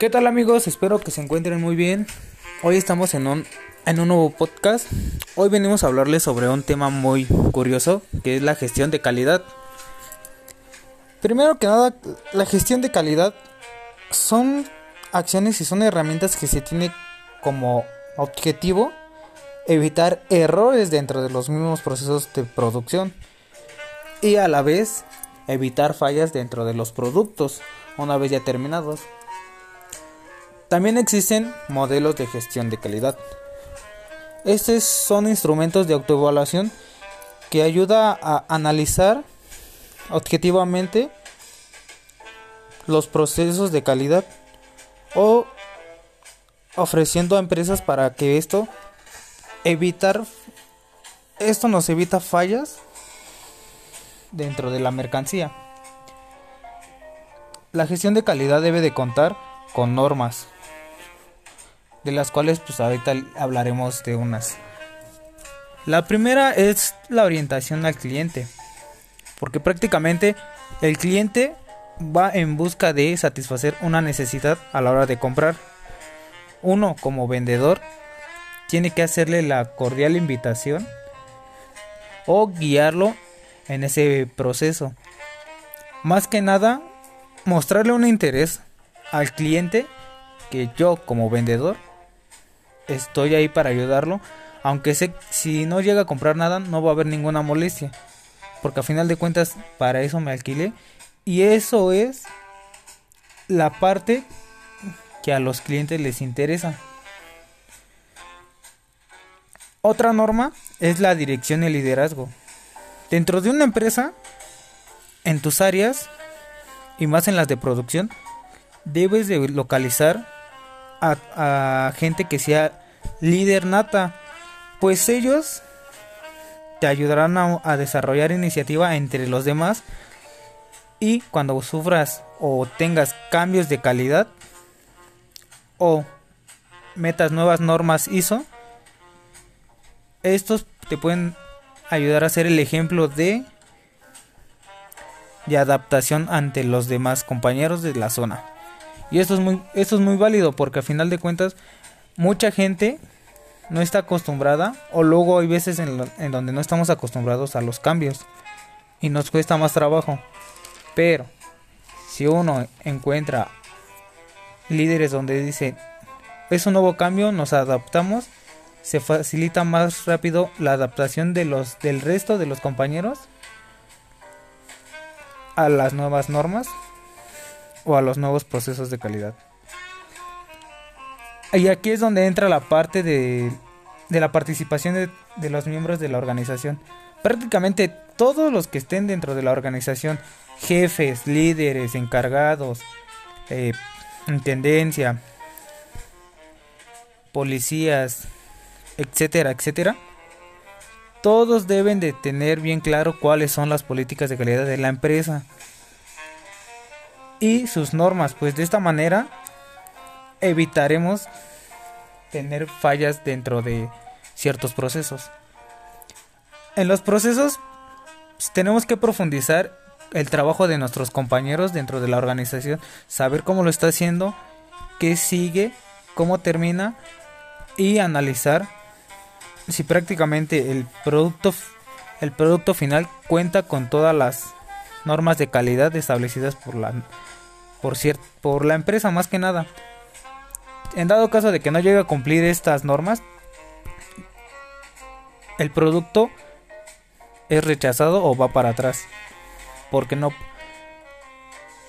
¿Qué tal amigos? Espero que se encuentren muy bien. Hoy estamos en un, en un nuevo podcast. Hoy venimos a hablarles sobre un tema muy curioso, que es la gestión de calidad. Primero que nada, la gestión de calidad son acciones y son herramientas que se tiene como objetivo evitar errores dentro de los mismos procesos de producción y a la vez evitar fallas dentro de los productos una vez ya terminados. También existen modelos de gestión de calidad. Estos son instrumentos de autoevaluación que ayuda a analizar objetivamente los procesos de calidad o ofreciendo a empresas para que esto evitar esto nos evita fallas dentro de la mercancía. La gestión de calidad debe de contar con normas, de las cuales pues ahorita hablaremos de unas. La primera es la orientación al cliente, porque prácticamente el cliente va en busca de satisfacer una necesidad a la hora de comprar. Uno como vendedor tiene que hacerle la cordial invitación o guiarlo en ese proceso. Más que nada, mostrarle un interés al cliente que yo como vendedor estoy ahí para ayudarlo. Aunque sé, si no llega a comprar nada, no va a haber ninguna molestia. Porque a final de cuentas, para eso me alquilé. Y eso es la parte que a los clientes les interesa. Otra norma es la dirección y liderazgo. Dentro de una empresa, en tus áreas, y más en las de producción, debes de localizar a, gente que sea líder nata, pues ellos te ayudarán a, desarrollar iniciativa entre los demás y cuando sufras o tengas cambios de calidad o metas nuevas normas ISO, estos te pueden ayudar a ser el ejemplo de de adaptación ante los demás compañeros de la zona. Y esto es muy, esto es muy válido porque a final de cuentas mucha gente no está acostumbrada o luego hay veces en, en donde no estamos acostumbrados a los cambios y nos cuesta más trabajo. Pero si uno encuentra líderes donde dice es un nuevo cambio, nos adaptamos, se facilita más rápido la adaptación de los del resto de los compañeros a las nuevas normas o a los nuevos procesos de calidad. Y aquí es donde entra la parte de, de la participación de, de, los miembros de la organización. Prácticamente todos los que estén dentro de la organización, jefes, líderes, encargados, eh, intendencia, policías, etcétera, etcétera, todos deben de tener bien claro cuáles son las políticas de calidad de la empresa y sus normas, pues de esta manera evitaremos tener fallas dentro de ciertos procesos. En los procesos pues, tenemos que profundizar el trabajo de nuestros compañeros dentro de la organización, saber cómo lo está haciendo, qué sigue, cómo termina y analizar si prácticamente el producto el producto final cuenta con todas las normas de calidad establecidas por la por por la empresa más que nada. En dado caso de que no llegue a cumplir estas normas, el producto es rechazado o va para atrás. Porque no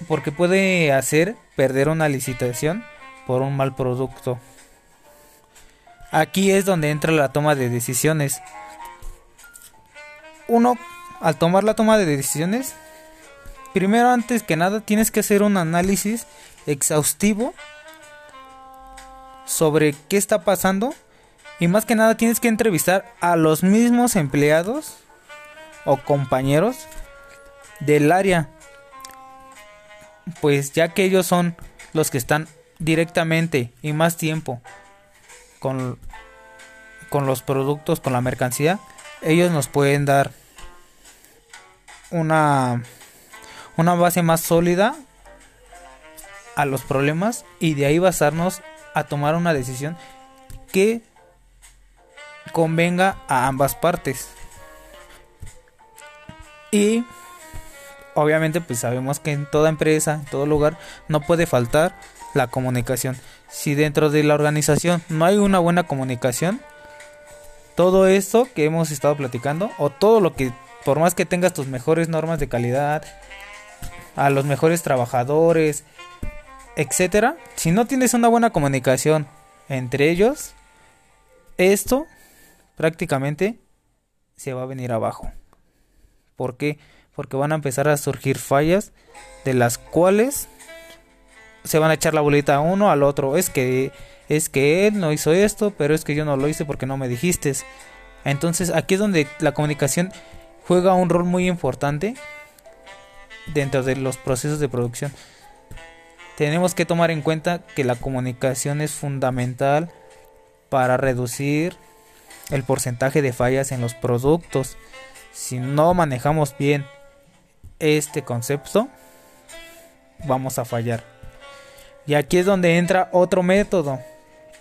porque puede hacer perder una licitación por un mal producto. Aquí es donde entra la toma de decisiones. Uno, al tomar la toma de decisiones, primero antes que nada tienes que hacer un análisis exhaustivo sobre qué está pasando y más que nada tienes que entrevistar a los mismos empleados o compañeros del área. Pues ya que ellos son los que están directamente y más tiempo con, con los productos, con la mercancía, ellos nos pueden dar una, una base más sólida a los problemas y de ahí basarnos a tomar una decisión que convenga a ambas partes. Y obviamente pues sabemos que en toda empresa, en todo lugar, no puede faltar la comunicación. Si dentro de la organización no hay una buena comunicación, todo esto que hemos estado platicando, o todo lo que, por más que tengas tus mejores normas de calidad, a los mejores trabajadores, etcétera, si no tienes una buena comunicación entre ellos, esto prácticamente se va a venir abajo. ¿Por qué? Porque van a empezar a surgir fallas de las cuales se van a echar la bolita a uno al otro. Es que es que él no hizo esto, pero es que yo no lo hice porque no me dijiste. Entonces, aquí es donde la comunicación juega un rol muy importante dentro de los procesos de producción. Tenemos que tomar en cuenta que la comunicación es fundamental para reducir el porcentaje de fallas en los productos. Si no manejamos bien este concepto, vamos a fallar. Y aquí es donde entra otro método,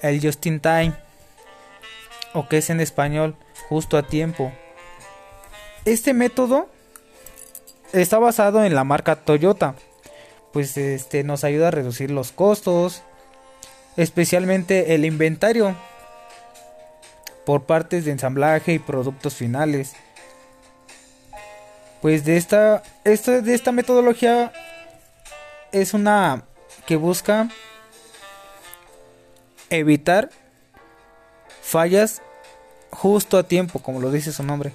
el just in time, o que es en español justo a tiempo. Este método está basado en la marca Toyota, pues este nos ayuda a reducir los costos, especialmente el inventario por partes de ensamblaje y productos finales. Pues de esta, de esta metodología es una que busca evitar fallas justo a tiempo, como lo dice su nombre.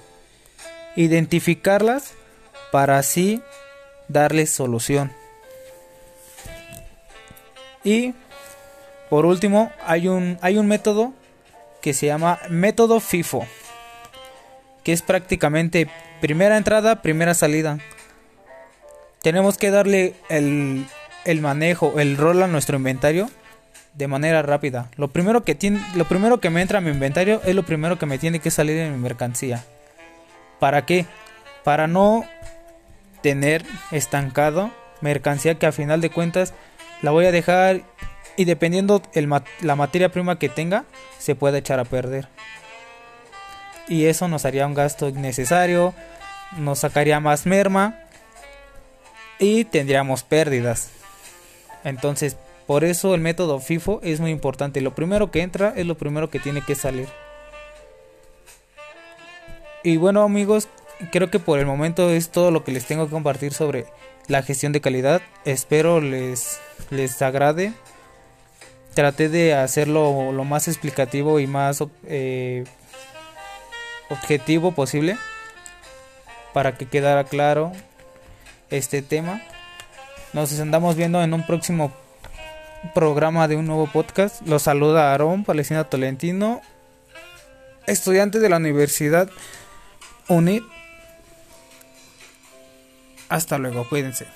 Identificarlas para así darles solución. Y por último, hay un, hay un método que se llama método FIFO, que es prácticamente primera entrada, primera salida. Tenemos que darle el, el manejo, el rol a nuestro inventario de manera rápida. Lo primero que lo primero que me entra a mi inventario es lo primero que me tiene que salir en mi mercancía. ¿Para qué? Para no tener estancado mercancía que a final de cuentas la voy a dejar y dependiendo el la materia prima que tenga se puede echar a perder. Y eso nos haría un gasto innecesario, nos sacaría más merma y tendríamos pérdidas. Entonces, por eso el método FIFO es muy importante. Lo primero que entra es lo primero que tiene que salir. Y bueno amigos, creo que por el momento es todo lo que les tengo que compartir sobre la gestión de calidad. Espero les, les agrade traté de hacerlo lo más explicativo y más eh, objetivo posible para que quedara claro este tema. Nos andamos viendo en un próximo programa de un nuevo podcast. Los saluda Aarón Palestina Tolentino, estudiante de la Universidad UNIT. Hasta luego, cuídense.